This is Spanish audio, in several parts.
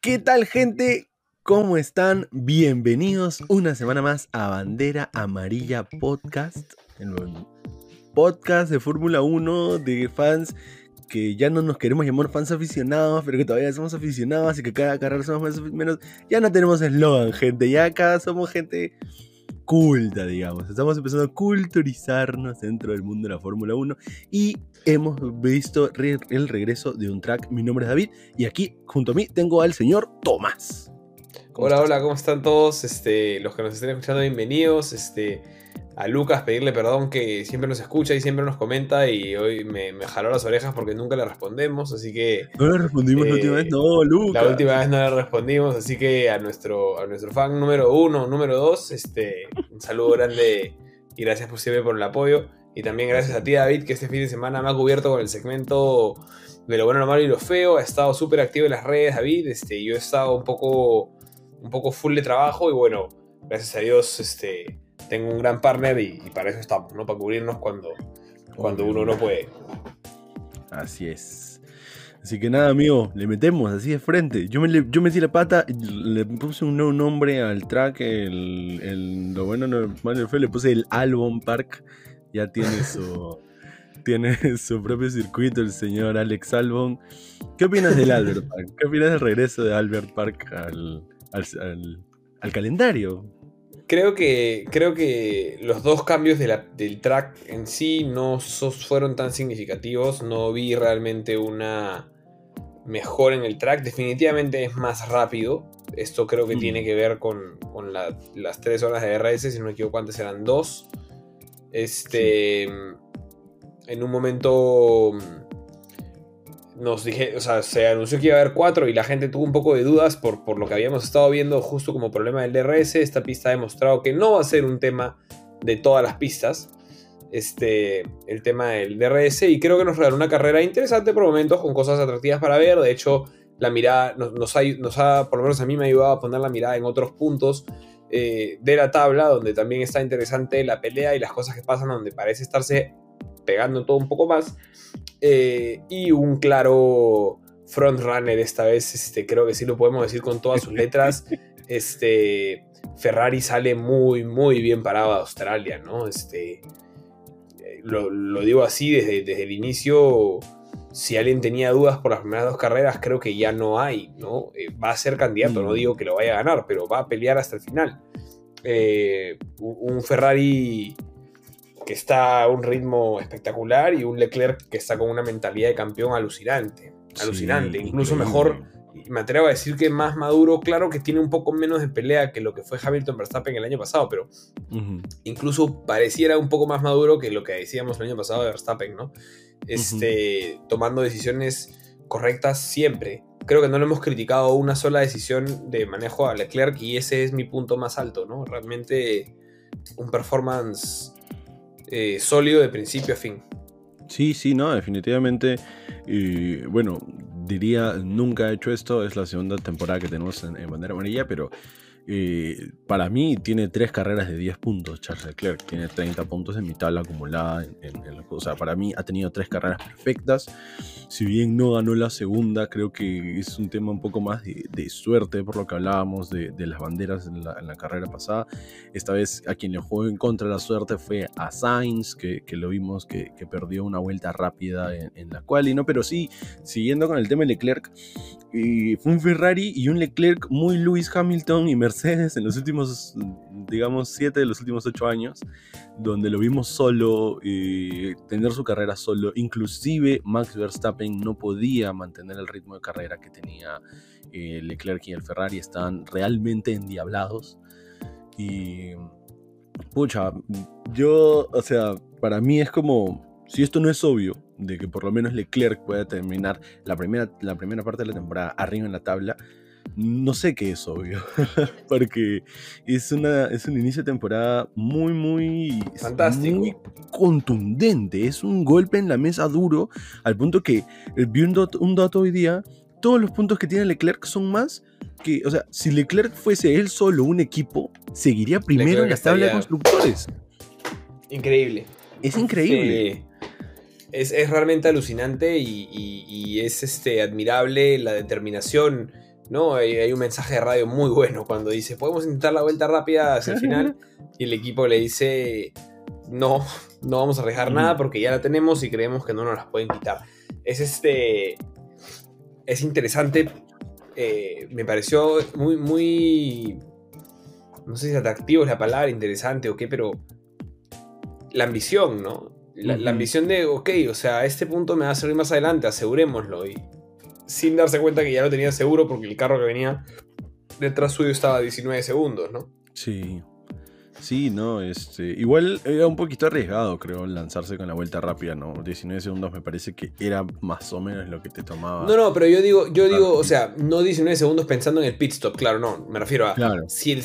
¿Qué tal gente? ¿Cómo están? Bienvenidos una semana más a Bandera Amarilla Podcast, podcast de Fórmula 1 de fans que ya no nos queremos llamar fans aficionados, pero que todavía somos aficionados y que cada carrera somos más menos. Ya no tenemos eslogan, gente, ya acá somos gente culta, digamos. Estamos empezando a culturizarnos dentro del mundo de la Fórmula 1 y hemos visto el regreso de un track. Mi nombre es David y aquí junto a mí tengo al señor Tomás. Hola, hola, ¿cómo están todos? Este, los que nos estén escuchando, bienvenidos. Este, a Lucas pedirle perdón que siempre nos escucha y siempre nos comenta y hoy me, jaló las orejas porque nunca le respondemos, así que... No le respondimos la última vez, no, Lucas. La última vez no le respondimos, así que a nuestro, a nuestro fan número uno, número dos, este, un saludo grande y gracias por siempre por el apoyo. Y también gracias a ti, David, que este fin de semana me ha cubierto con el segmento de lo bueno, lo malo y lo feo. Ha estado súper activo en las redes, David. Este, yo he estado un poco, un poco full de trabajo y bueno, gracias a Dios, este, tengo un gran partner y, para eso estamos, ¿no? Para cubrirnos cuando, cuando uno no puede. Así es. Así que nada, amigo, le metemos así de frente. Yo, me, yo metí la pata, le puse un nuevo nombre al track, el, lo bueno, no, fue, le puse el Album Park. Ya tiene su, tiene su propio circuito el señor Alex Albon. ¿Qué opinas del Albert Park? ¿Qué opinas del regreso de Albert Park al, al calendario? Creo que, creo que los dos cambios del track en sí no fueron tan significativos. No vi realmente una mejor en el track. Definitivamente es más rápido. Esto creo que mm. tiene que ver con, las tres horas de RS. Si no me equivoco, antes eran dos. Este. En un momento nos dije, o sea, se anunció que iba a haber cuatro y la gente tuvo un poco de dudas por, por lo que habíamos estado viendo justo como problema del DRS. Esta pista ha demostrado que no va a ser un tema de todas las pistas. Este, el tema del DRS y creo que nos regaló una carrera interesante por momentos con cosas atractivas para ver. De hecho, la mirada nos, ha, por lo menos a mí me ha ayudado a poner la mirada en otros puntos eh, de la tabla, donde también está interesante la pelea y las cosas que pasan, donde parece estarse pegando todo un poco más. Eh, y un claro frontrunner esta vez, este, creo que sí lo podemos decir con todas sus letras. Este, Ferrari sale muy, muy bien parado a Australia, ¿no? Este, lo, digo así desde, desde, el inicio. Si alguien tenía dudas por las primeras dos carreras, creo que ya no hay, ¿no? Eh, va a ser candidato, no mm. digo que lo vaya a ganar, pero va a pelear hasta el final. Eh, un Ferrari que está a un ritmo espectacular y un Leclerc que está con una mentalidad de campeón alucinante. Alucinante, incluso mejor. Me atrevo a decir que más maduro, claro que tiene un poco menos de pelea que lo que fue Hamilton Verstappen el año pasado, pero incluso pareciera un poco más maduro que lo que decíamos el año pasado de Verstappen, ¿no? Este, tomando decisiones correctas siempre. Creo que no le hemos criticado una sola decisión de manejo a Leclerc y ese es mi punto más alto, ¿no? Realmente un performance eh, sólido de principio a fin. Sí, sí, no, definitivamente. Bueno, diría, nunca he hecho esto, es la segunda temporada que tenemos en, en Bandera Amarilla, pero eh, para mí tiene tres carreras de 10 puntos Charles Leclerc, tiene 30 puntos en mi tabla acumulada. O sea, para mí ha tenido tres carreras perfectas. Si bien no ganó la segunda, creo que es un tema un poco más de, suerte por lo que hablábamos de, las banderas en la, carrera pasada. Esta vez a quien le jugó en contra la suerte fue a Sainz, que, lo vimos que, perdió una vuelta rápida en, la cual y no, pero sí, siguiendo con el tema de Leclerc, y fue un Ferrari y un Leclerc muy Lewis Hamilton y Mercedes en los últimos, digamos, siete de los últimos ocho años, donde lo vimos solo, y tener su carrera solo. Inclusive Max Verstappen no podía mantener el ritmo de carrera que tenía eh, Leclerc y el Ferrari, estaban realmente endiablados. Y, pucha, yo, o sea, para mí es como, si esto no es obvio, de que por lo menos Leclerc pueda terminar la primera, la primera parte de la temporada arriba en la tabla, no sé qué es obvio, porque es, una, es un inicio de temporada muy, muy, Fantástico. muy contundente, es un golpe en la mesa duro, al punto que eh, vi un, dato, hoy día, todos los puntos que tiene Leclerc son más que, o sea, si Leclerc fuese él solo un equipo, seguiría primero en la tabla de constructores. Increíble. Es increíble. es, realmente alucinante y, es este, admirable la determinación. ¿No? Hay, un mensaje de radio muy bueno cuando dice, podemos intentar la vuelta rápida hacia el final. y el equipo le dice, no, no vamos a arriesgar nada porque ya la tenemos y creemos que no nos las pueden quitar. Es este. Es interesante. Eh, me pareció muy, muy. No sé si atractivo es la palabra, interesante o qué, pero. La ambición, ¿no? La, ambición de, ok, o sea, a este punto me va a servir más adelante, asegurémoslo. Y sin darse cuenta que ya lo tenía seguro porque el carro que venía detrás suyo estaba a 19 segundos, ¿no? Sí. Sí, no, este, igual era un poquito arriesgado, creo, lanzarse con la vuelta rápida, ¿no? 19 segundos me parece que era más o menos lo que te tomaba. No, no, pero yo digo, yo digo, o sea, no 19 segundos pensando en el pit stop, claro, no, me refiero a si el,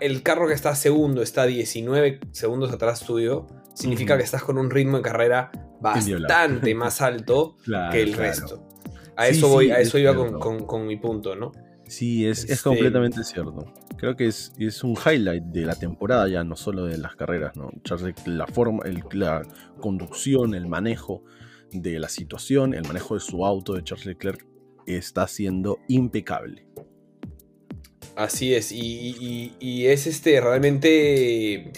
el, carro que está segundo está 19 segundos atrás tuyo, significa que estás con un ritmo de carrera bastante más alto que el resto. A eso voy, a eso iba con, mi punto, ¿no? Sí, es, es este, completamente cierto creo que es, es, un highlight de la temporada ya, no solo de las carreras, ¿no? la forma, el, la conducción, el manejo de la situación, el manejo de su auto de Charles Leclerc está siendo impecable. Así es, y, es este realmente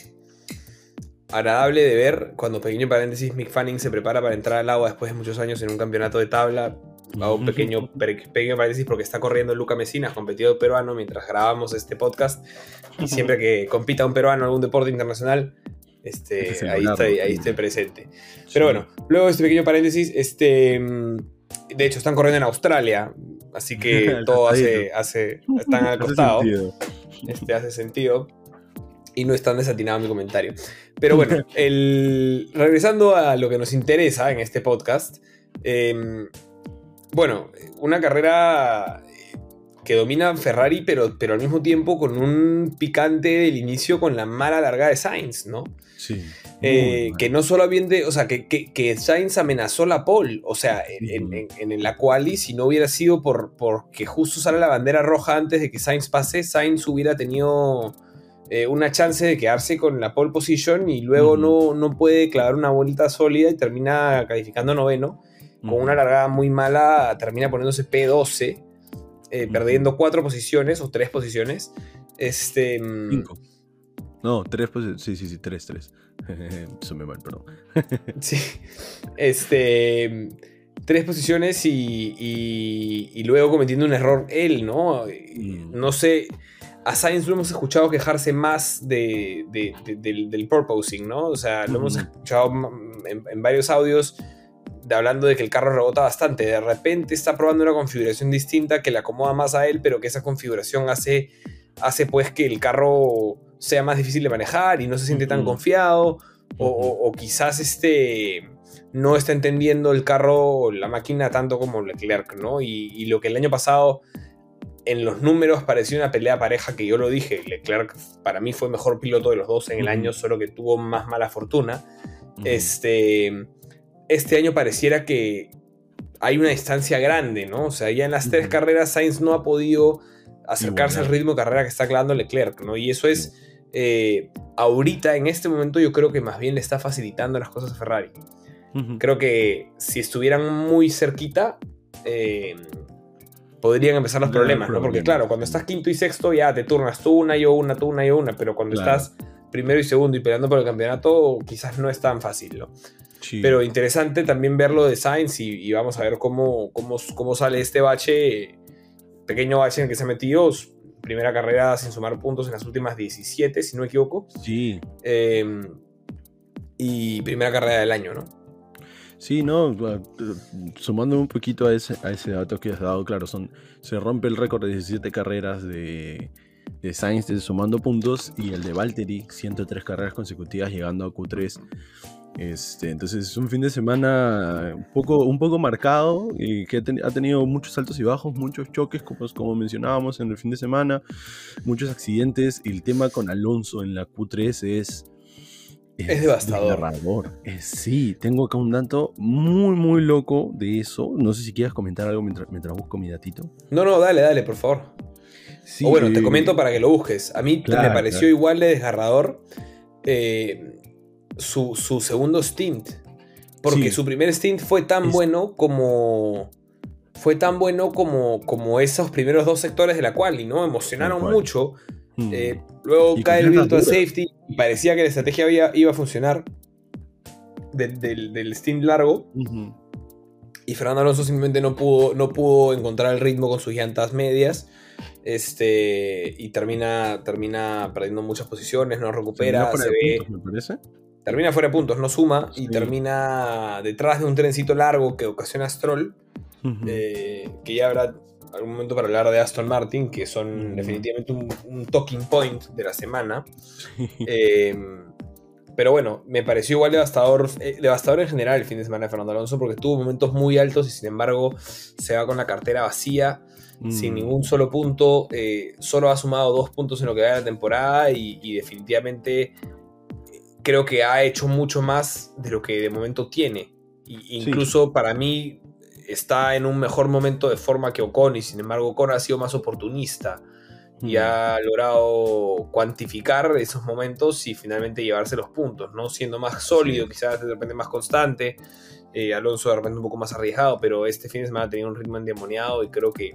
agradable de ver cuando, pequeño paréntesis, Mick Fanning se prepara para entrar al agua después de muchos años en un campeonato de tabla Hago un pequeño, pequeño paréntesis porque está corriendo Luca Mesinas, competidor peruano, mientras grabamos este podcast. Y siempre que compita un peruano en algún deporte internacional, este, ahí, estoy, ahí estoy presente. Pero bueno, luego este pequeño paréntesis, este, mm, de hecho están corriendo en Australia, así que todo hace, hace, están al costado. Este, hace sentido. Y no es tan desatinado mi comentario. Pero bueno, el, regresando a lo que nos interesa en este podcast, eh, bueno, una carrera eh, que domina Ferrari, pero, pero al mismo tiempo con un picante del inicio con la mala largada de Sainz, ¿no? Sí. Eh, que no solo o sea, que, que, Sainz amenazó la pole, o sea, en, en, la quali, si no hubiera sido por porque justo sale la bandera roja antes de que Sainz pase, Sainz hubiera tenido eh, una chance de quedarse con la pole position y luego no, no puede clavar una vuelta sólida y termina calificando noveno con una largada muy mala, termina poniéndose P12, eh, perdiendo cuatro posiciones o tres posiciones. Este. Mm, Cinco. No, tres posiciones. Sí, sí, sí, tres, tres. me mal, perdón. sí. Este. Tres posiciones y, y, luego cometiendo un error él, ¿no? Mm. No sé. A Sainz lo hemos escuchado quejarse más de, del, del, purposing, ¿no? O sea, lo hemos escuchado en, en varios audios hablando de que el carro rebota bastante. De repente está probando una configuración distinta que le acomoda más a él, pero que esa configuración hace, hace pues que el carro sea más difícil de manejar y no se siente tan confiado. O, quizás este no está entendiendo el carro, la máquina tanto como Leclerc, ¿no? Y, lo que el año pasado en los números pareció una pelea pareja que yo lo dije. Leclerc para mí fue mejor piloto de los dos en el año, solo que tuvo más mala fortuna. Este este año pareciera que hay una distancia grande, ¿no? O sea, ya en las tres carreras Sainz no ha podido acercarse al ritmo de carrera que está clavando Leclerc, ¿no? Y eso es, eh, ahorita, en este momento, yo creo que más bien le está facilitando las cosas a Ferrari. Creo que si estuvieran muy cerquita, eh, podrían empezar los problemas, ¿no? Porque claro, cuando estás quinto y sexto ya te turnas tú una, yo una, tú una, yo una, pero cuando estás primero y segundo y peleando por el campeonato, quizás no es tan fácil, ¿no? Pero interesante también verlo de Sainz y, vamos a ver cómo, cómo, cómo, sale este bache, pequeño bache en el que se ha metido. Primera carrera sin sumar puntos en las últimas 17, si no me equivoco. Sí. Em, y primera carrera del año, ¿no? Sí, no, sumando un poquito a ese, a ese dato que has dado, claro, son, se rompe el récord de 17 carreras de, de Sainz sumando puntos y el de Valtteri, 103 carreras consecutivas llegando a Q3. Este, entonces es un fin de semana un poco, un poco marcado y que ha tenido muchos altos y bajos, muchos choques, como, como mencionábamos en el fin de semana, muchos accidentes. El tema con Alonso en la Q3 es. Es, devastador. sí, tengo acá un dato muy, muy loco de eso. No sé si quieras comentar algo mientras, mientras busco mi datito. No, no, dale, dale, por favor. O bueno, te comento para que lo busques. A mí me pareció igual de desgarrador. Eh, su, segundo stint. Porque Sí. su primer stint fue tan Es- bueno como. Fue tan bueno como, como esos primeros dos sectores de la quali, ¿no? Emocionaron cual. mucho. Mm. Eh, luego cae el Virtual. Safety parecía que la estrategia había- iba a funcionar del, del, del stint largo. Y Fernando Alonso simplemente no pudo, no pudo encontrar el ritmo con sus llantas medias. Este, y termina, termina perdiendo muchas posiciones, no recupera, fuera se ve, puntos, me parece. termina fuera de puntos, no suma y Sí. termina detrás de un trencito largo que ocasiona Stroll, eh, que ya habrá algún momento para hablar de Aston Martin, que son Ujú. definitivamente un, un talking point de la semana. Eh, pero bueno, me pareció igual devastador, eh, devastador en general el fin de semana de Fernando Alonso porque tuvo momentos muy altos y sin embargo se va con la cartera vacía, sin Mm. ningún solo punto. eh, solo ha sumado dos puntos en lo que va de la temporada y, y definitivamente eh, creo que ha hecho mucho más de lo que de momento tiene. Y, incluso para mí está en un mejor momento de forma que Ocon y sin embargo Ocon ha sido más oportunista y ha logrado cuantificar esos momentos y finalmente llevarse los puntos, ¿no? Siendo más sólido, quizás de repente más constante. eh, Alonso de repente un poco más arriesgado, pero este fin de semana ha tenido un ritmo endemoniado y creo que,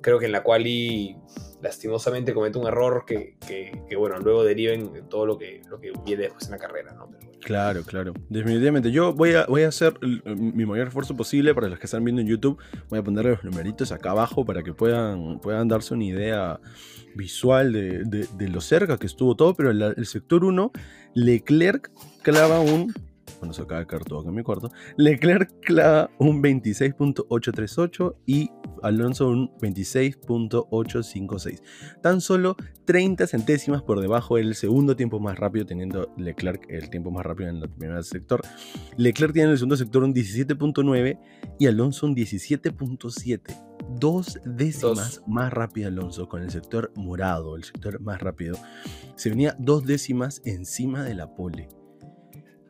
creo que en la cual y lastimosamente comete un error que, que- bueno, luego deriva en todo lo que, lo que viene después en la carrera, ¿no? Claro, claro. Definitivamente. Yo voy a, voy a hacer mi mayor esfuerzo posible para los que están viendo en YouTube. Voy a poner los numeritos acá abajo para que puedan, puedan darse una idea visual de, de- de lo cerca que estuvo todo. Pero el, el sector 1, Leclerc clava un. Bueno, se acaba de caer todo acá en mi cuarto. Leclerc clava un 26.838 y Alonso un 26.856. Tan solo 30 centésimas por debajo del segundo tiempo más rápido, teniendo Leclerc el tiempo más rápido en el primer sector. Leclerc tiene en el segundo sector un 17.9 y Alonso un 17.7. Dos décimas Dos. más rápido Alonso con el sector morado, el sector más rápido. Se venía dos décimas encima de la pole.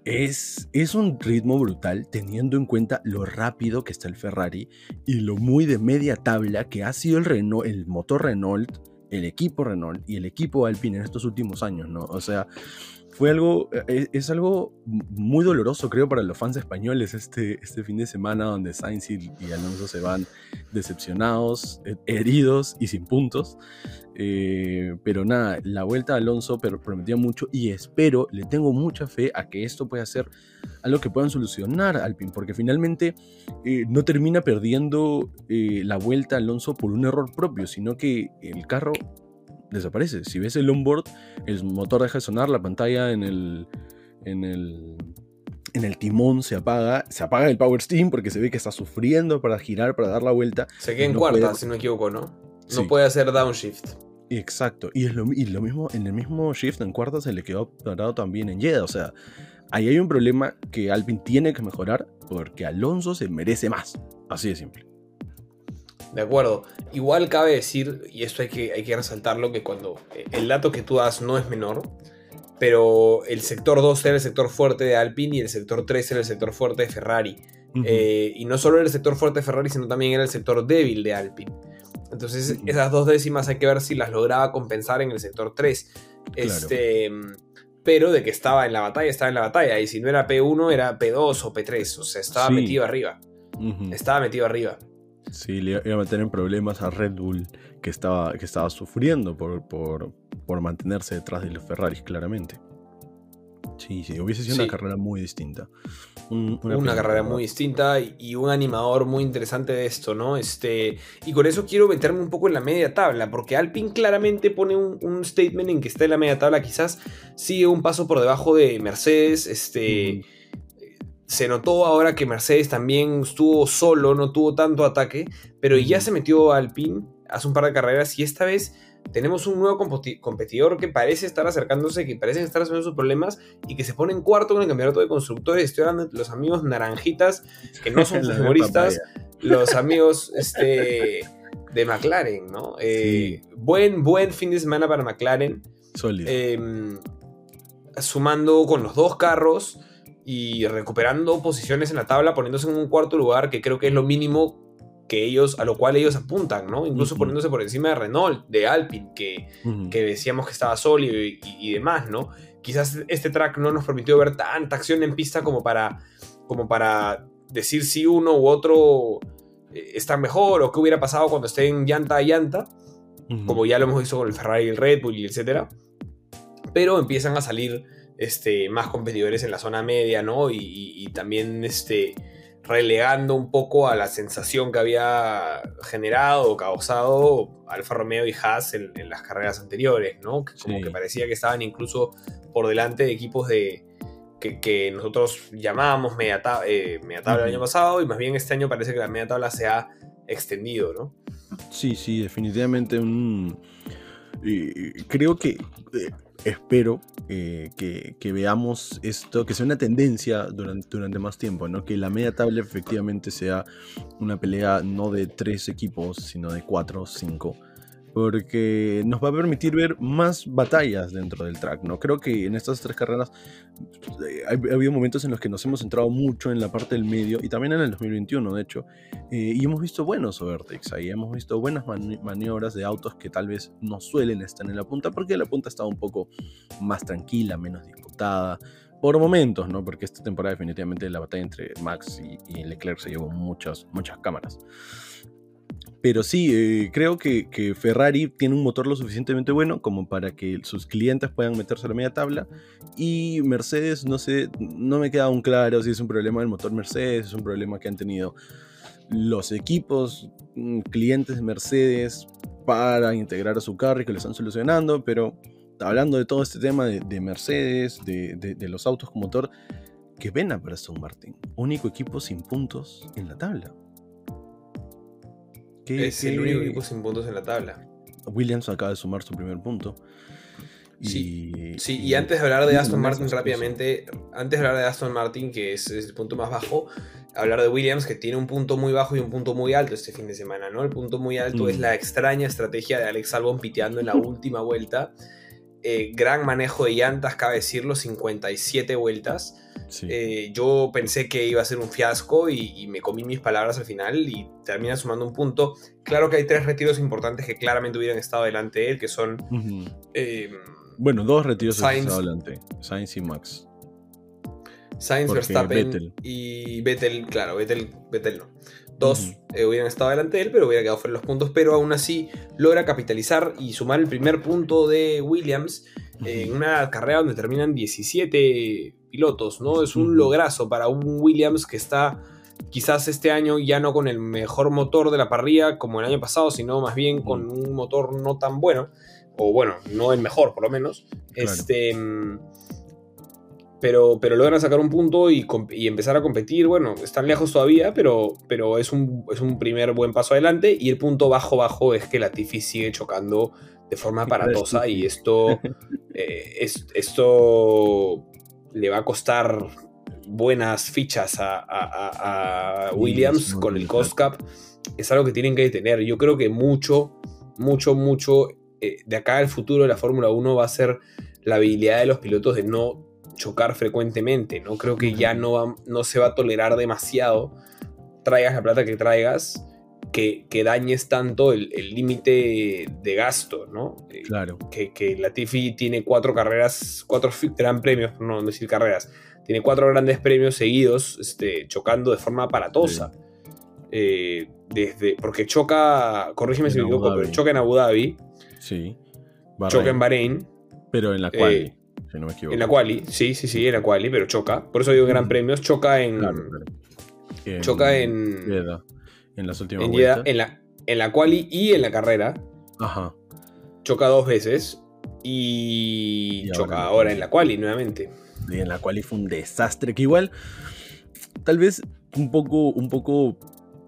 Es, es un ritmo brutal teniendo en cuenta lo rápido que está el Ferrari y lo muy de media tabla que ha sido el, Renault, el motor Renault, el equipo Renault y el equipo Alpine en estos últimos años, ¿no? O sea, fue algo, es, es algo muy doloroso creo para los fans españoles este, este fin de semana donde Sainz y, Alonso se van decepcionados, eh, heridos y sin puntos. Eh, pero nada, la vuelta de Alonso prometía mucho y espero, le tengo mucha fe a que esto pueda ser algo que puedan solucionar Alpine, porque finalmente eh, no termina perdiendo eh, la vuelta Alonso por un error propio, sino que el carro desaparece. Si ves el onboard, el motor deja de sonar, la pantalla en el, en el, en el timón se apaga, se apaga el power steam porque se ve que está sufriendo para girar, para dar la vuelta. Se queda en No cuarta, puede- si no me equivoco, ¿no? No Sí. puede hacer downshift. Exacto, y, es lo, y lo mismo, en el mismo shift en cuarta se le quedó parado también en Jeddah, o sea, ahí hay un problema que Alpine tiene que mejorar porque Alonso se merece más, así de simple. De acuerdo. Igual cabe decir, y esto hay que, hay que resaltarlo, que cuando eh, el dato que tú das no es menor, pero el sector 2 era el sector fuerte de Alpine y el sector 3 era el sector fuerte de Ferrari. Eh, y no solo era el sector fuerte de Ferrari, sino también era el sector débil de Alpine. Entonces, esas dos décimas hay que ver si las lograba compensar en el sector 3. Este, pero de que estaba en la batalla, estaba en la batalla. Y si no era P1, era P2 o P3. O sea, estaba Sí. metido arriba. Estaba metido arriba. Sí, le iba a meter en problemas a Red Bull que estaba, que estaba sufriendo por, por, por mantenerse detrás de los Ferraris, claramente. Sí, sí, hubiese sido Sí. una carrera muy distinta. Un- una, carrera muy distinta y, y un animador muy interesante de esto, ¿no? Este, y con eso quiero meterme un poco en la media tabla, porque Alpine claramente pone un, un statement en que está en la media tabla, quizás sigue un paso por debajo de Mercedes, este... Se notó ahora que Mercedes también estuvo solo, no tuvo tanto ataque, pero ya se metió Alpine hace un par de carreras y esta vez tenemos un nuevo competidor que parece estar acercándose, que parece estar resolviendo sus problemas y que se pone en cuarto con el campeonato de constructores. Estoy hablando de los amigos naranjitas, que no son de humoristas, los amigos este, de McLaren, ¿no? Eh, Buen, buen fin de semana para McLaren, Sólido. eh, sumando con los dos carros y recuperando posiciones en la tabla, poniéndose en un cuarto lugar, que creo que es lo mínimo que ellos, a lo cual ellos apuntan, ¿no? Incluso poniéndose por encima de Renault, de Alpine, que, que decíamos que estaba sólido y, y- y demás, ¿no? Quizás este track no nos permitió ver tanta acción en pista como para como para decir si uno u otro eh, está mejor o qué hubiera pasado cuando estén llanta a llanta, como ya lo hemos visto con el Ferrari, el Red Bull, etc. Pero empiezan a salir este, más competidores en la zona media, ¿no? Y, también este, relegando un poco a la sensación que había generado o causado Alfa Romeo y Haas en, las carreras anteriores, ¿no? Como que parecía que estaban incluso por delante de equipos de, que, nosotros llamábamos media, eh, tabla el año pasado y más bien este año parece que la media tabla se ha extendido, ¿no? Sí, sí, definitivamente un... creo que... Eh, espero eh, que, veamos esto, que sea una tendencia durante, durante más tiempo, ¿no? Que la media tabla efectivamente sea una pelea no de tres equipos, sino de cuatro o cinco porque nos va a permitir ver más batallas dentro del track, ¿no? Creo que en estas tres carreras eh, ha, habido momentos en los que nos hemos centrado mucho en la parte del medio y también en el 2021, de hecho, eh, y hemos visto buenos overtakes ahí, hemos visto buenas maniobras de autos que tal vez no suelen estar en la punta, porque la punta estaba un poco más tranquila, menos disputada, por momentos, ¿no? Porque esta temporada definitivamente la batalla entre Max y, y Leclerc se llevó muchas, muchas cámaras. Pero sí, eh, creo que, Ferrari tiene un motor lo suficientemente bueno como para que sus clientes puedan meterse a la media tabla. Y Mercedes, no sé, no me queda aún claro si es un problema del motor Mercedes, es un problema que han tenido los equipos, mm, clientes de Mercedes para integrar a su carro y que lo están solucionando. Pero hablando de todo este tema de, Mercedes, de, los autos con motor, que pena para Aston Martin. Único equipo sin puntos en la tabla es el único equipo sin puntos en la tabla. Williams acaba de sumar su primer punto. Sí, sí, y, antes de hablar de Aston Martin rápidamente, antes de hablar de Aston Martin, que es, el punto más bajo, hablar de Williams, que tiene un punto muy bajo y un punto muy alto este fin de semana, ¿no? El punto muy alto es mm. la extraña estrategia de Alex Albon piteando en la última vuelta. Eh, gran manejo de llantas, cabe decirlo, 57 vueltas. Eh, yo pensé que iba a ser un fiasco y, me comí mis palabras al final y termina sumando un punto. Claro que hay tres retiros importantes que claramente hubieran estado delante de él, que son... Eh, bueno, dos retiros Sainz, estado delante. Sainz y Max. Sainz, Verstappen y Vettel, claro, Vettel, Vettel no. Dos eh, hubieran estado delante de él, pero hubiera quedado fuera los puntos, pero aún así logra capitalizar y sumar el primer punto de Williams en una carrera donde terminan 17 pilotos, ¿no? Es un lograzo para un Williams que está quizás este año ya no con el mejor motor de la parrilla como el año pasado, sino más bien con un motor no tan bueno, o bueno, no el mejor por lo menos. Este, pero, pero logran sacar un punto y, empezar a competir. Bueno, están lejos todavía, pero, pero es, un, es un primer buen paso adelante. Y el punto bajo bajo es que la Tiffy sigue chocando de forma aparatosa y esto, eh, es, esto le va a costar buenas fichas a, Williams con el cost cap. Es algo que tienen que tener. Yo creo que mucho, mucho, mucho eh, de acá al futuro de la Fórmula 1 va a ser la habilidad de los pilotos de no chocar frecuentemente. No creo que ya no, no se va a tolerar demasiado. Traigas la plata que traigas que, dañes tanto el límite de gasto, ¿no? Eh, claro. Que, que Latifi tiene cuatro carreras, cuatro gran premios, por no decir carreras, tiene cuatro grandes premios seguidos este, chocando de forma aparatosa. Eh, desde, porque choca, corrígeme si me equivoco, pero choca en Abu Dhabi. Sí. Choca en Bahrein. Pero en la quali, eh, si no me equivoco. En la quali, sí, sí, sí, en la quali, pero choca. Por eso digo gran premios. Choca en. choca en. En las últimas en. En la, en la quali y en la carrera. Ajá. Choca dos veces. Y, choca ahora, en la quali nuevamente. Y en la quali fue un desastre. Que igual. Tal vez un poco. Un poco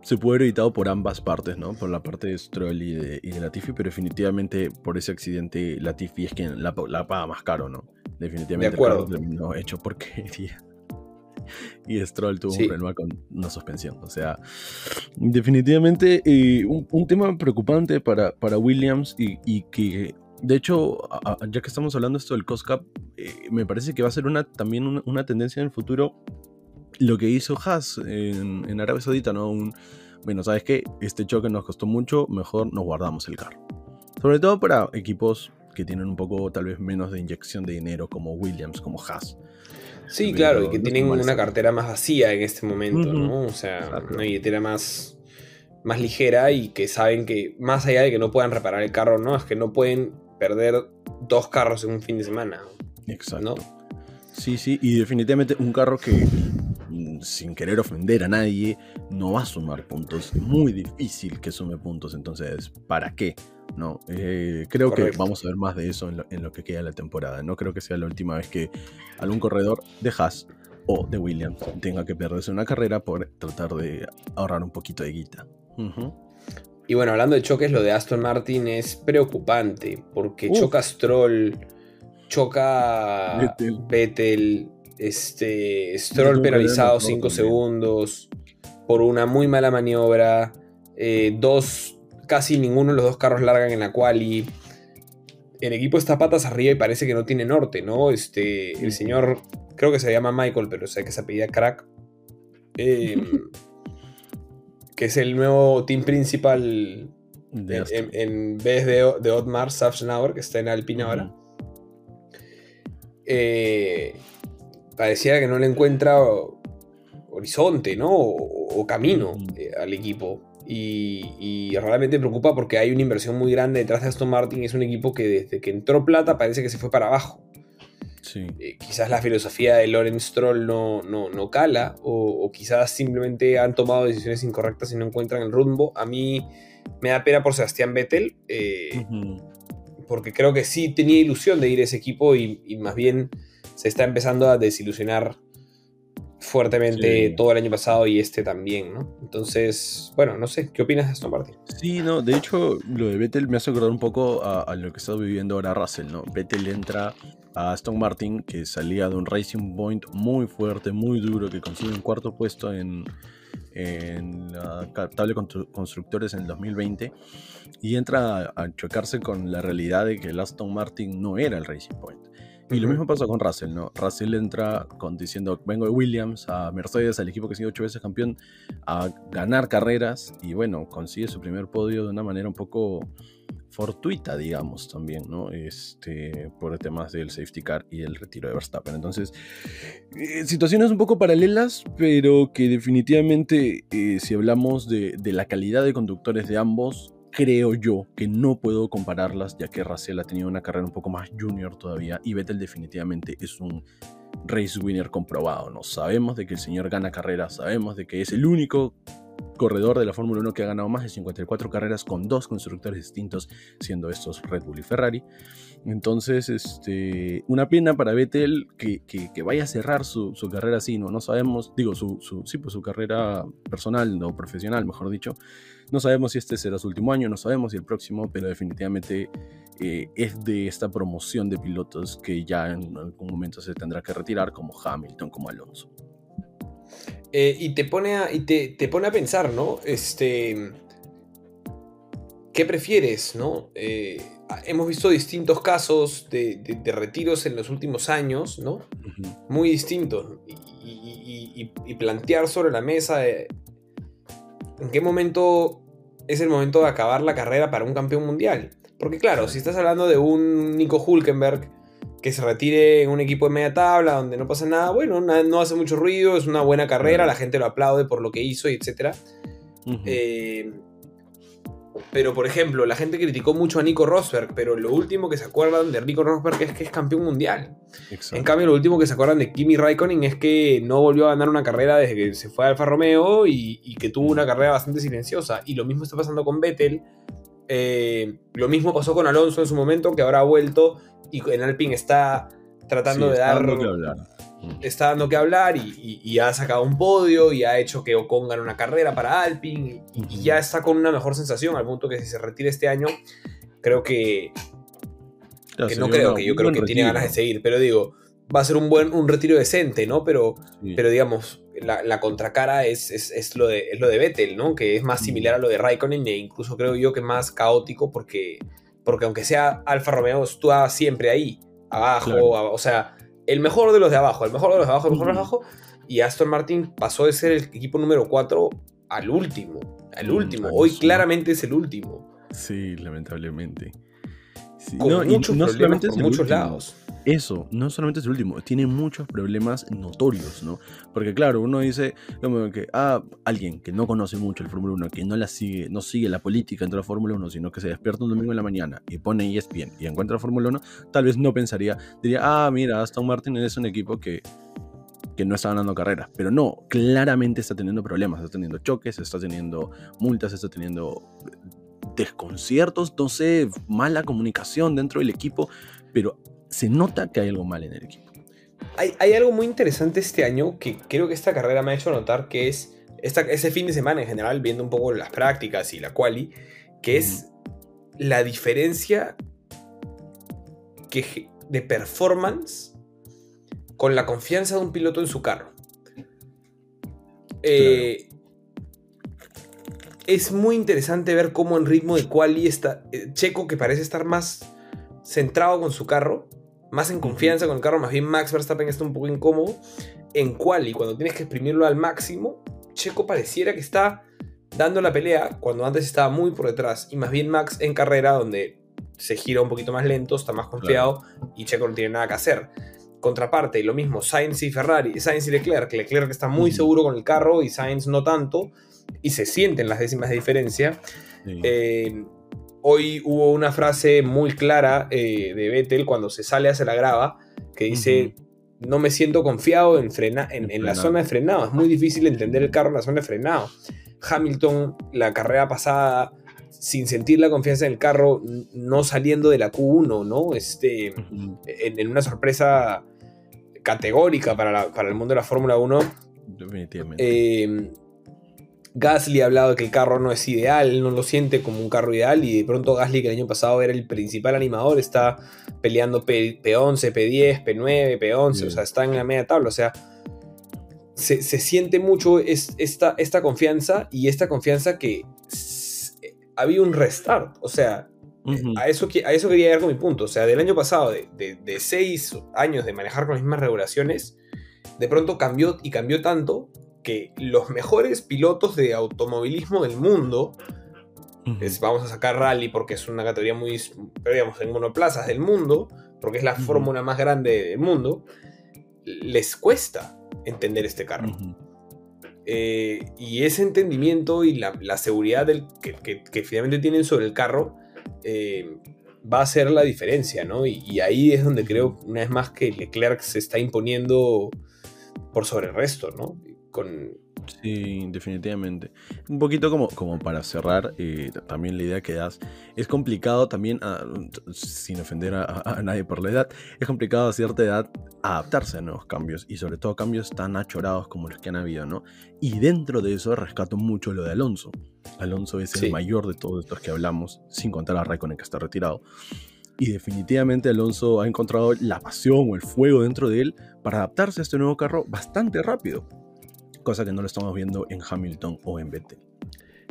se puede haber evitado por ambas partes, ¿no? Por la parte de Stroll y de, y de Latifi, pero definitivamente por ese accidente Latifi es quien la, la paga más caro, ¿no? Definitivamente de acuerdo. terminó hecho porquería. y Stroll tuvo un problema con una suspensión. O sea, definitivamente eh, un, tema preocupante para, para Williams y, que, de hecho, ya que estamos hablando esto del cost cap, eh, me parece que va a ser una, también una, tendencia en el futuro lo que hizo Haas en, Arabia Saudita, ¿no? bueno, ¿sabes qué? Este choque nos costó mucho, mejor nos guardamos el carro. Sobre todo para equipos que tienen un poco tal vez menos de inyección de dinero como Williams, como Haas. Sí, claro, y que tienen una cartera más vacía en este momento, ¿no? O sea, una billetera más, más ligera y que saben que, más allá de que no puedan reparar el carro, ¿no? Es que no pueden perder dos carros en un fin de semana. Exacto. Sí, sí, y definitivamente un carro que, mm, sin querer ofender a nadie, no va a sumar puntos. Es muy difícil que sume puntos, entonces, ¿para qué? No, eh, creo que vamos a ver más de eso en lo, que queda de la temporada. No creo que sea la última vez que algún corredor de Haas o de Williams tenga que perderse una carrera por tratar de ahorrar un poquito de guita. Y bueno, hablando de choques, lo de Aston Martin es preocupante porque choca Stroll, choca Vettel, este, Stroll penalizado 5 segundos por una muy mala maniobra, eh, dos, casi ninguno de los dos carros largan en la quali. El equipo está patas arriba y parece que no tiene norte, ¿no? Este, el señor, creo que se llama Michael, pero sé que se apellida Crack. Eh, que es el nuevo team principal en, vez de, de Otmar Safnauer, que está en Alpine ahora. Eh, pareciera que no le encuentra horizonte, ¿no? O, camino eh, al equipo. Y, realmente preocupa porque hay una inversión muy grande detrás de Aston Martin. Es un equipo que desde que entró plata parece que se fue para abajo. Eh, quizás la filosofía de Lorenz Stroll no, no, cala, o, quizás simplemente han tomado decisiones incorrectas y no encuentran el rumbo. A mí me da pena por Sebastián Vettel, eh, porque creo que sí tenía ilusión de ir a ese equipo y, más bien se está empezando a desilusionar fuertemente todo el año pasado y este también, ¿no? Entonces, bueno, no sé, ¿qué opinas de Aston Martin? Sí, no, de hecho, lo de Vettel me hace acordar un poco a, a lo que está viviendo ahora Russell, ¿no? Vettel entra a Aston Martin, que salía de un Racing Point muy fuerte, muy duro, que consigue un cuarto puesto en, en la tabla de constructores en el 2020 y entra a, chocarse con la realidad de que el Aston Martin no era el Racing Point. Y lo mismo pasó con Russell, ¿no? Russell entra con, diciendo, vengo de Williams a Mercedes, al equipo que ha sido ocho veces campeón, a ganar carreras y bueno, consigue su primer podio de una manera un poco fortuita, digamos, también, ¿no? Este, por temas del safety car y el retiro de Verstappen. Entonces, eh, situaciones un poco paralelas, pero que definitivamente, eh, si hablamos de, la calidad de conductores de ambos, creo yo que no puedo compararlas, ya que Russell ha tenido una carrera un poco más junior todavía y Vettel definitivamente es un race winner comprobado, ¿no? Sabemos de que el señor gana carreras, sabemos de que es el único corredor de la Fórmula 1 que ha ganado más de 54 carreras con dos constructores distintos, siendo estos Red Bull y Ferrari. Entonces, este, una pena para Vettel que, vaya a cerrar su, carrera así, ¿no? No sabemos, digo, su, su, sí, pues su carrera personal o profesional, mejor dicho. No sabemos si este será su último año, no sabemos si el próximo, pero definitivamente eh, es de esta promoción de pilotos que ya en algún momento se tendrá que retirar, como Hamilton, como Alonso. Eh, y te pone a, y te, pone a pensar, ¿no? Este. ¿Qué prefieres, no? Eh, hemos visto distintos casos de, retiros en los últimos años, ¿no? Muy distintos. Y, plantear sobre la mesa en qué momento es el momento de acabar la carrera para un campeón mundial. Porque claro, si estás hablando de un Nico Hulkenberg que se retire en un equipo de media tabla donde no pasa nada, bueno, no, hace mucho ruido, es una buena carrera, la gente lo aplaude por lo que hizo y etc. Eh, pero, por ejemplo, la gente criticó mucho a Nico Rosberg, pero lo último que se acuerdan de Nico Rosberg es que es campeón mundial. En cambio, lo último que se acuerdan de Kimi Raikkonen es que no volvió a ganar una carrera desde que se fue a Alfa Romeo y, que tuvo una carrera bastante silenciosa. Y lo mismo está pasando con Vettel. Eh, lo mismo pasó con Alonso en su momento, que ahora ha vuelto y en Alpine está tratando de dar... Dando que hablar. Mm. Está dando que hablar y, ha sacado un podio y ha hecho que Ocon gane una carrera para Alpine y, ya está con una mejor sensación al punto que si se retira este año, creo que... no creo, que yo creo que tiene ganas de seguir, pero digo, va a ser un buen un retiro decente, ¿no? Pero, pero digamos, la, contracara es, es, lo de, es lo de Vettel, ¿no? Que es más similar a lo de Raikkonen e incluso creo yo que más caótico porque porque aunque sea Alfa Romeo, estaba siempre ahí, abajo, o sea, el mejor de los de abajo, el mejor de los de abajo, el mejor de los de abajo. Y Aston Martin pasó de ser el equipo número 4 al último. Al mm, último. Hoy claramente es el último. Sí, lamentablemente. Con muchos problemas por muchos lados. Eso, no solamente es el último, tiene muchos problemas notorios, ¿no? Porque claro, uno dice como que, ah, alguien que no conoce mucho el Fórmula 1, que no la sigue, no sigue la política dentro de la Fórmula 1, sino que se despierta un domingo en la mañana y pone ESPN y encuentra Fórmula 1, tal vez no pensaría, diría, ah, mira, Aston Martin es un equipo que que no está ganando carreras. Pero no, claramente está teniendo problemas, está teniendo choques, está teniendo multas, está teniendo desconciertos, no sé, mala comunicación dentro del equipo, pero se nota que hay algo mal en el equipo. Hay, algo muy interesante este año que creo que esta carrera me ha hecho notar, que es esta, ese fin de semana en general, viendo un poco las prácticas y la quali, que es la diferencia que, de performance con la confianza de un piloto en su carro. Eh, es muy interesante ver cómo en ritmo de quali está eh, Checo, que parece estar más centrado con su carro, más en confianza con el carro, más bien Max Verstappen está un poco incómodo. En quali, cuando tienes que exprimirlo al máximo, Checo pareciera que está dando la pelea cuando antes estaba muy por detrás. Y más bien Max en carrera, donde se gira un poquito más lento, está más confiado y Checo no tiene nada que hacer. Contraparte, lo mismo, Sainz y Ferrari, Sainz y Leclerc. Leclerc está muy seguro con el carro y Sainz no tanto, y se sienten las décimas de diferencia. Eh, hoy hubo una frase muy clara eh, de Vettel cuando se sale hacia la grava, que dice, no me siento confiado en, frena en, la zona de frenado, es muy difícil entender el carro en la zona de frenado. Hamilton, la carrera pasada, sin sentir la confianza en el carro, no saliendo de la Q1, ¿no? Este, en, una sorpresa categórica para, el mundo de la Fórmula 1. Definitivamente. Eh, Gasly ha hablado de que el carro no es ideal, no lo siente como un carro ideal y de pronto Gasly que el año pasado era el principal animador está peleando P 11 P10, P9, P11, o sea, está en la media tabla, o sea, se, siente mucho esta, esta confianza y esta confianza que había un restart, o sea, a, eso, a eso quería llegar con mi punto. O sea, del año pasado, de, de, seis años de manejar con las mismas regulaciones, de pronto cambió y cambió tanto que los mejores pilotos de automovilismo del mundo, vamos a sacar rally porque es una categoría muy, digamos, en monoplazas del mundo, porque es la fórmula más grande del mundo, les cuesta entender este carro. Eh, y ese entendimiento y la, seguridad del, que, finalmente tienen sobre el carro eh, va a ser la diferencia, ¿no? Y, ahí es donde creo, una vez más, que Leclerc se está imponiendo por sobre el resto, ¿no? Con... Sí, definitivamente. Un poquito como, como para cerrar, eh, también la idea que das, es complicado también, sin ofender a, nadie por la edad, es complicado a cierta edad adaptarse a nuevos cambios y sobre todo cambios tan achorados como los que han habido, ¿no? Y dentro de eso rescato mucho lo de Alonso. Alonso es el mayor de todos estos que hablamos, sin contar a Raikkonen que está retirado. Y definitivamente Alonso ha encontrado la pasión o el fuego dentro de él para adaptarse a este nuevo carro bastante rápido, cosa que no lo estamos viendo en Hamilton o en Vettel.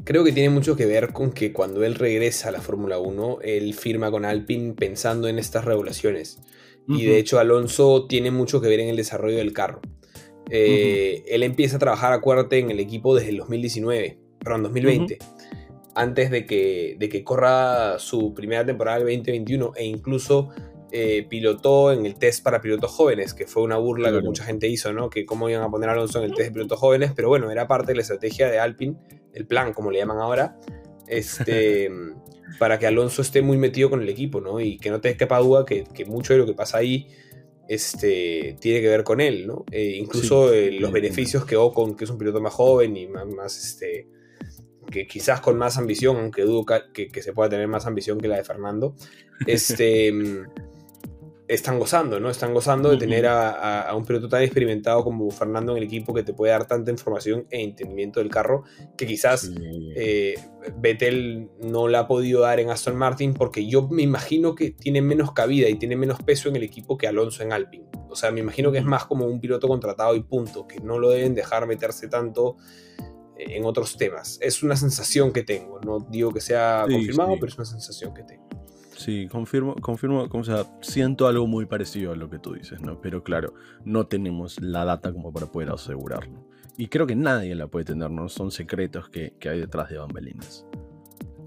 Creo que tiene mucho que ver con que cuando él regresa a la Fórmula 1, él firma con Alpine pensando en estas regulaciones. Y de hecho Alonso tiene mucho que ver en el desarrollo del carro. Eh, él empieza a trabajar, acuérdate, en el equipo desde el 2019 perdón, 2020, antes de que, de que corra su primera temporada del 2021 e incluso eh, pilotó en el test para pilotos jóvenes, que fue una burla que mucha gente hizo, ¿no? Que cómo iban a poner a Alonso en el test de pilotos jóvenes, pero bueno, era parte de la estrategia de Alpine, el plan, como le llaman ahora, este, para que Alonso esté muy metido con el equipo, ¿no? Y que no te quepa duda que, que mucho de lo que pasa ahí este, tiene que ver con él, ¿no? Eh, incluso eh, los beneficios que Ocon, que es un piloto más joven y más, más este, que quizás con más ambición, aunque dudo que, se pueda tener más ambición que la de Fernando, este, están gozando, ¿no? Están gozando de tener a, un piloto tan experimentado como Fernando en el equipo que te puede dar tanta información e entendimiento del carro que quizás eh, Vettel no la ha podido dar en Aston Martin porque yo me imagino que tiene menos cabida y tiene menos peso en el equipo que Alonso en Alpine. O sea, me imagino que es más como un piloto contratado y punto, que no lo deben dejar meterse tanto en otros temas. Es una sensación que tengo, no digo que sea confirmado, pero es una sensación que tengo. Sí, confirmo, confirmo, o sea, siento algo muy parecido a lo que tú dices, ¿no? Pero claro, no tenemos la data como para poder asegurarlo. Y creo que nadie la puede tener, ¿no? Son secretos que, hay detrás de bambalinas.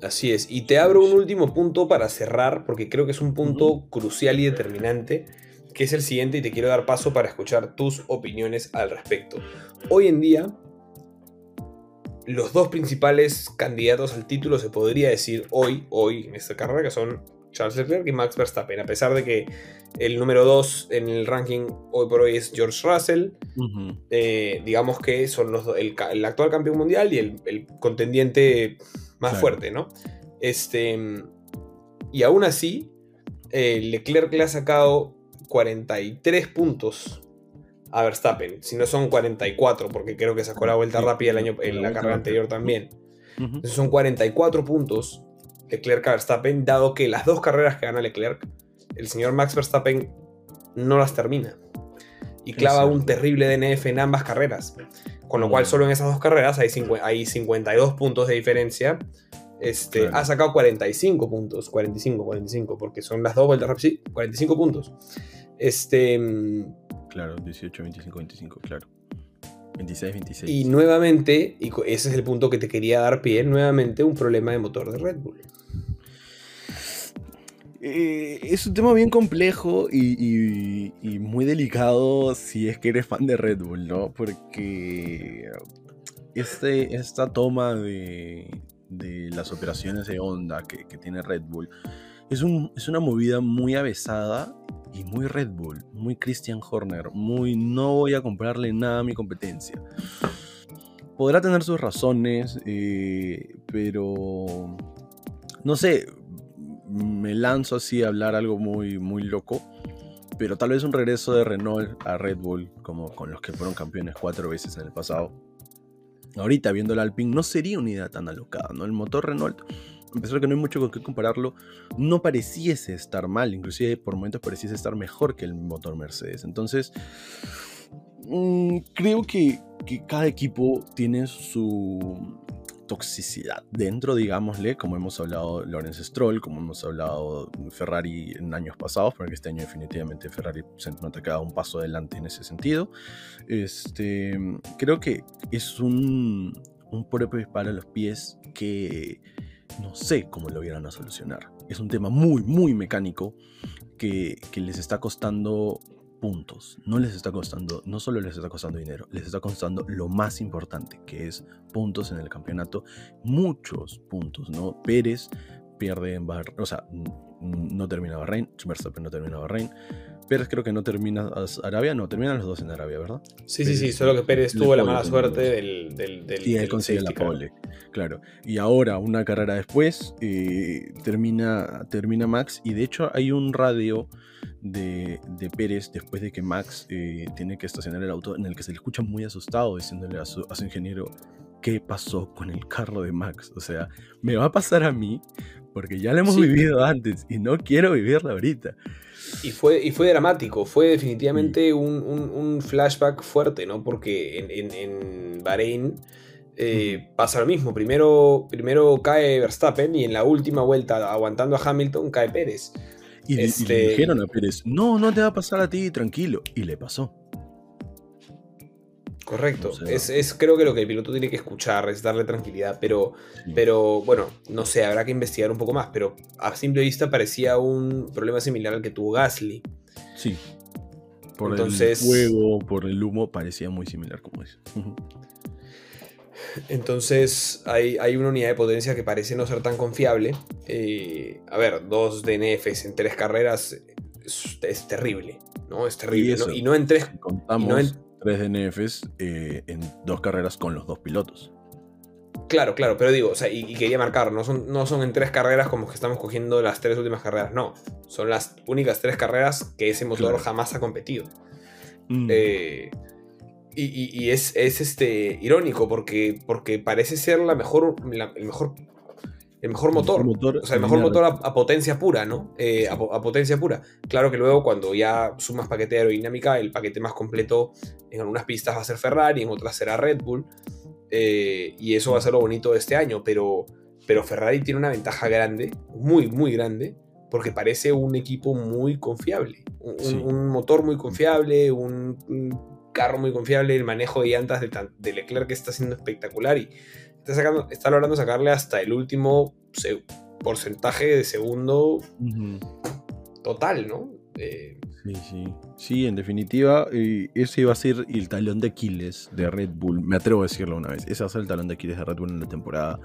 Así es, y te abro un último punto para cerrar, porque creo que es un punto crucial y determinante, que es el siguiente y te quiero dar paso para escuchar tus opiniones al respecto. Hoy en día, los dos principales candidatos al título se podría decir hoy, hoy en esta carrera, que son Charles Leclerc y Max Verstappen, a pesar de que el número 2 en el ranking hoy por hoy es George Russell, eh, digamos que son los, el, el, actual campeón mundial y el, contendiente más fuerte, ¿no? Este, y aún así, eh, Leclerc le ha sacado 43 puntos a Verstappen, si no son 44, porque creo que sacó la vuelta rápida el año, en la carrera anterior también. Entonces son 44 puntos Leclerc a Verstappen, dado que las dos carreras que gana Leclerc, el señor Max Verstappen no las termina. Y clava un terrible DNF en ambas carreras. Con lo cual, solo en esas dos carreras hay, hay 52 puntos de diferencia. Este, Ha sacado 45 puntos. 45, 45, porque son las dos vueltas. Sí, 45 puntos. Este. Claro, 18, 25, 25, claro. 26, 26. Y nuevamente, y ese es el punto que te quería dar pie, nuevamente un problema de motor de Red Bull. Eh, es un tema bien complejo y, muy delicado si es que eres fan de Red Bull, ¿no? Porque este, esta toma de, las operaciones de onda que, tiene Red Bull es, es una movida muy avesada y muy Red Bull, muy Christian Horner, muy no voy a comprarle nada a mi competencia. Podrá tener sus razones, eh, pero no sé, me lanzo así a hablar algo muy, muy loco. Pero tal vez un regreso de Renault a Red Bull, como con los que fueron campeones cuatro veces en el pasado. Ahorita viendo el Alpine no sería una idea tan alocada, ¿no? El motor Renault a pesar de que no hay mucho con qué compararlo, no pareciese estar mal, inclusive por momentos pareciese estar mejor que el motor Mercedes. Entonces, mm, creo que, cada equipo tiene su toxicidad dentro, digámosle, como hemos hablado Lorenz Stroll, como hemos hablado Ferrari en años pasados, porque este año definitivamente Ferrari se nota que un paso adelante en ese sentido. Este, creo que es un, un propio para los pies que no sé cómo lo vieran a solucionar. Es un tema muy, muy mecánico que, les está costando puntos. No les está costando, no solo les está costando dinero, les está costando lo más importante, que es puntos en el campeonato. Muchos puntos, ¿no? Pérez pierde en Bahrein, o sea, no termina Bahrein, Verstappen no termina Bahrein. Pérez creo que no termina Arabia, no, terminan los dos en Arabia, ¿verdad? Sí, sí, sí, solo que Pérez tuvo la mala suerte del, del, Y él consigue la pole, claro. Y ahora, una carrera después, eh, termina, termina Max, y de hecho hay un radio de, Pérez después de que Max eh, tiene que estacionar el auto en el que se le escucha muy asustado diciéndole a su, a su ingeniero qué pasó con el carro de Max. O sea, me va a pasar a mí porque ya lo hemos vivido antes y no quiero vivirla ahorita. Y fue, y fue dramático, fue definitivamente un, flashback fuerte, ¿no? Porque en, en, Bahrein eh, pasa lo mismo. Primero, primero cae Verstappen y en la última vuelta, aguantando a Hamilton, cae Pérez. Y, y le este dijeron a Pérez, no, no te va a pasar a ti, tranquilo. Y le pasó. Correcto. es, creo que lo que el piloto tiene que escuchar, es darle tranquilidad, pero, pero bueno, no sé, habrá que investigar un poco más, pero a simple vista parecía un problema similar al que tuvo Gasly. Sí. Por Entonces, el fuego, por el humo, parecía muy similar como es. Entonces hay, hay, una unidad de potencia que parece no ser tan confiable. Eh, a ver, dos DNFs en tres carreras es, terrible, ¿no? Es terrible. Y, ¿no? en tres... Contamos tres DNFs eh, en dos carreras con los dos pilotos. Claro, claro, pero digo, o sea, y, quería marcar, no son, no son en tres carreras como que estamos cogiendo las tres últimas carreras, no. Son las únicas tres carreras que ese motor jamás ha competido. Mm. Eh, y, es, este, irónico porque, porque parece ser la mejor, el mejor el mejor motor, o sea, el mejor motor a, potencia pura, ¿no? Eh, a, potencia pura. Claro que luego cuando ya sumas paquete de aerodinámica, el paquete más completo en algunas pistas va a ser Ferrari, en otras será Red Bull, eh, y eso va a ser lo bonito de este año, pero, pero Ferrari tiene una ventaja grande, muy, muy grande, porque parece un equipo muy confiable, un, motor muy confiable, un, carro muy confiable, el manejo de llantas de, de Leclerc que está siendo espectacular y está, logrando sacarle hasta el último porcentaje de segundo total, ¿no? Eh, Sí, sí. Sí, en definitiva, eh, ese iba a ser el talón de Aquiles de Red Bull. Me atrevo a decirlo una vez. Ese va a ser el talón de Aquiles de Red Bull en la temporada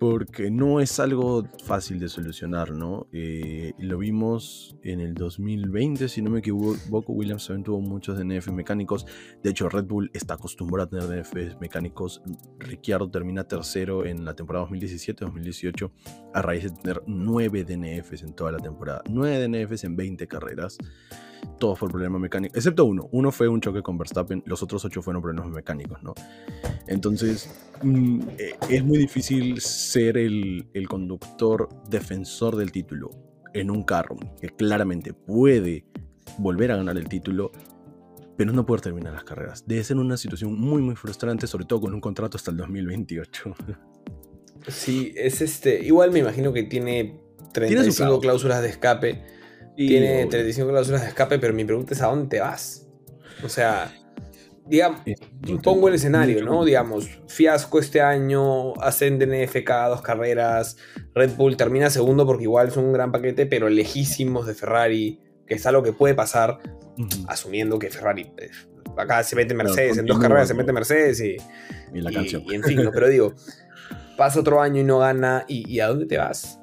porque no es algo fácil de solucionar, ¿no? Eh, lo vimos en el 2020, si no me equivoco, Williams también tuvo muchos DNF mecánicos. De hecho, Red Bull está acostumbrado a tener DNF mecánicos. Ricciardo termina tercero en la temporada 2017-2018 a raíz de tener 9 DNFs en toda la temporada. 9 DNFs en 20 carreras todos por problemas mecánicos, excepto uno. Uno fue un choque con Verstappen, los otros ocho fueron problemas mecánicos, ¿no? Entonces, mm, eh, es muy difícil ser el, conductor defensor del título en un carro que claramente puede volver a ganar el título, pero no poder terminar las carreras. Debe ser una situación muy, muy frustrante, sobre todo con un contrato hasta el 2028. Sí, es este. Igual me imagino que tiene 35 cláusulas de escape tiene 35 cláusulas de escape, pero mi pregunta es ¿a dónde te vas? O sea, digamos, pongo el escenario, ¿no? Digamos, fiasco este año, DNF cada dos carreras, Red Bull termina segundo porque igual son un gran paquete, pero lejísimos de Ferrari, que es algo que puede pasar, asumiendo que Ferrari eh, acá se mete Mercedes, en dos carreras se mete Mercedes y, y la canción. Y, en fin, pero digo, pasa otro año y no gana, ¿y, y a dónde te vas?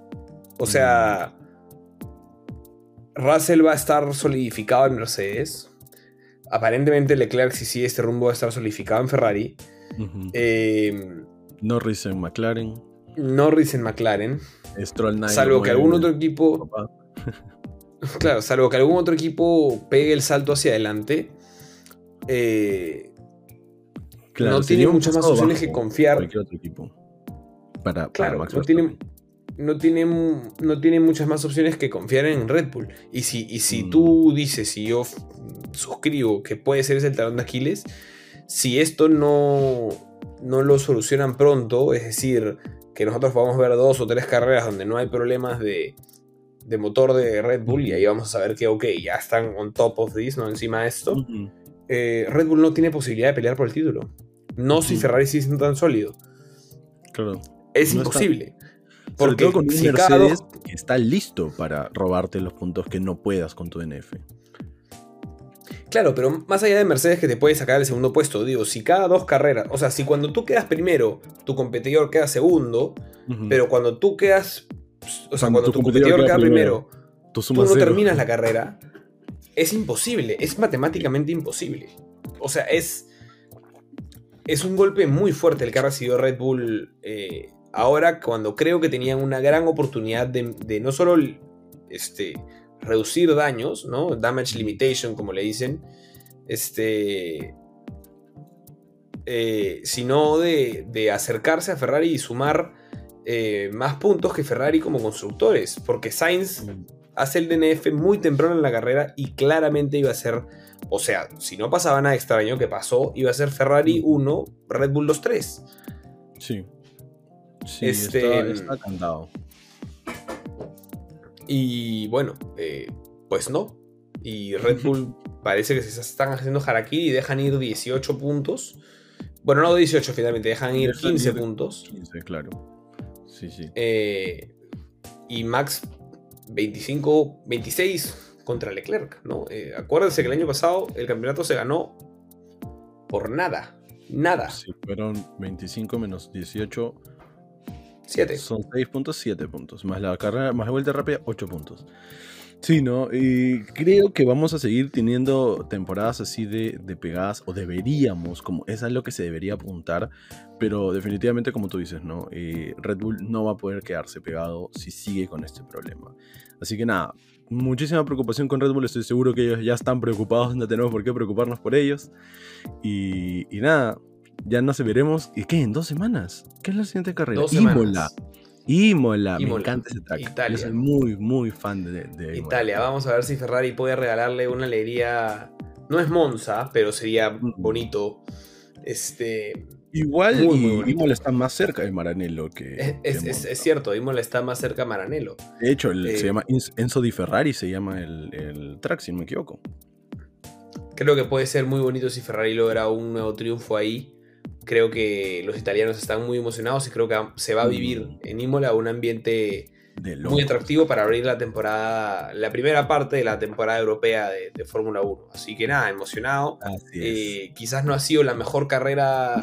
O sea, Russell va a estar solidificado en Mercedes. Aparentemente Leclerc si sí este rumbo va a estar solidificado en Ferrari. Eh, Norris en McLaren. Norris en McLaren. Stroll salvo que algún otro equipo. claro, salvo que algún otro equipo pegue el salto hacia adelante. Eh, no tiene muchas más opciones que confiar. Otro equipo. Para, claro, no tiene, no tiene, no tiene muchas más opciones que confiar en Red Bull. Y si, y si mm. tú dices, y yo suscribo que puede ser ese el talón de Aquiles, si esto no, no lo solucionan pronto, es decir, que nosotros podamos ver dos o tres carreras donde no hay problemas de, de motor de Red Bull y ahí vamos a saber que, ok, ya están on top of this, ¿no? Encima de esto. Eh, Red Bull no tiene posibilidad de pelear por el título. No si Ferrari sí es tan sólido. Claro. Es imposible. Porque con un Mercedes está listo para robarte los puntos que no puedas con tu DNF. Claro, pero más allá de Mercedes que te puede sacar el segundo puesto, digo, si cada dos carreras, o sea, si cuando tú quedas primero, tu competidor queda segundo, pero cuando tú quedas, o sea, cuando, tu, competidor, queda, primero, tú, no terminas la carrera, es imposible, es matemáticamente imposible. O sea, es, es un golpe muy fuerte el que ha recibido Red Bull eh, ahora cuando creo que tenían una gran oportunidad de, no solo este, reducir daños, ¿no? Damage limitation, como le dicen, este, eh, sino de, acercarse a Ferrari y sumar eh, más puntos que Ferrari como constructores, porque Sainz mm. hace el DNF muy temprano en la carrera y claramente iba a ser, o sea, si no pasaba nada extraño que pasó, iba a ser Ferrari 1, mm. Red Bull 2-3. Sí. Sí, este, está, cantado. Y bueno, eh, pues no. Y Red Bull parece que se están haciendo harakiri y dejan ir 18 puntos. Bueno, no 18 finalmente, dejan ir 15 puntos. 15, claro. Sí, sí. Eh, y Max 25, 26 contra Leclerc, ¿no? Eh, acuérdense que el año pasado el campeonato se ganó por nada. Nada. Sí, fueron 25 menos 18 7. Son 6 puntos, 7 puntos. Más la carrera, más la vuelta rápida, 8 puntos. Sí, ¿no? Y creo que vamos a seguir teniendo temporadas así de, pegadas, o deberíamos, como es lo que se debería apuntar, pero definitivamente como tú dices, ¿no? Eh, Red Bull no va a poder quedarse pegado si sigue con este problema. Así que nada, muchísima preocupación con Red Bull, estoy seguro que ellos ya están preocupados, no tenemos por qué preocuparnos por ellos. Y, y nada, ya nos veremos. ¿Y qué? ¿En dos semanas? ¿Qué es la siguiente carrera? Imola. Imola. Me encanta ese track. Italia. Yo soy muy, muy fan de, Italia. Vamos a ver si Ferrari puede regalarle una alegría. No es Monza, pero sería mm. bonito. Este. Igual Imola está más cerca de Maranello que. Es, cierto, Imola está más cerca de Maranello. De hecho, se eh, llama Enzo Di Ferrari, se llama el, el track, si no me equivoco. Creo que puede ser muy bonito si Ferrari logra un nuevo triunfo ahí. Creo que los italianos están muy emocionados y creo que se va a vivir mm. en Imola un ambiente muy atractivo para abrir la temporada, la primera parte de la temporada europea de, Fórmula 1. Así que nada, emocionado. Eh, quizás no ha sido la mejor carrera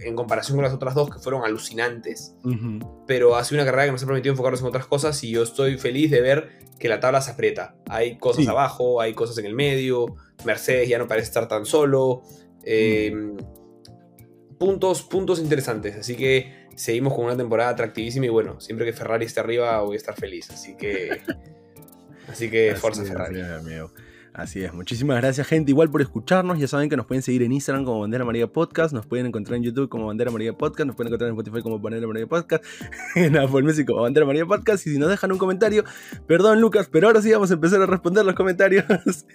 en comparación con las otras dos que fueron alucinantes, pero ha sido una carrera que nos ha permitido enfocarnos en otras cosas y yo estoy feliz de ver que la tabla se aprieta. Hay cosas abajo, hay cosas en el medio, Mercedes ya no parece estar tan solo. Eh, puntos, puntos interesantes, así que seguimos con una temporada atractivísima y bueno, siempre que Ferrari esté arriba voy a estar feliz, así que... así que fuerza Ferrari. Así es, muchísimas gracias gente igual por escucharnos, ya saben que nos pueden seguir en Instagram como Bandera María Podcast, nos pueden encontrar en YouTube como Bandera María Podcast, nos pueden encontrar en Spotify como Bandera María Podcast, en Apple Music como Bandera María Podcast y si nos dejan un comentario, perdón Lucas, pero ahora sí vamos a empezar a responder los comentarios.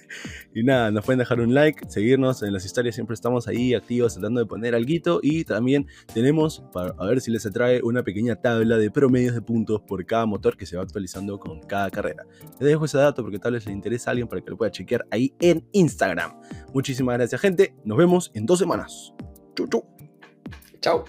Y nada, nos pueden dejar un like, seguirnos en las historias, siempre estamos ahí activos tratando de poner algo y también tenemos, para a ver si les atrae una pequeña tabla de promedios de puntos por cada motor que se va actualizando con cada carrera. Les dejo ese dato porque tal vez le interesa a alguien para que lo pueda chequear ahí en Instagram. Muchísimas gracias gente, nos vemos en dos semanas. Chau, chau. Chao.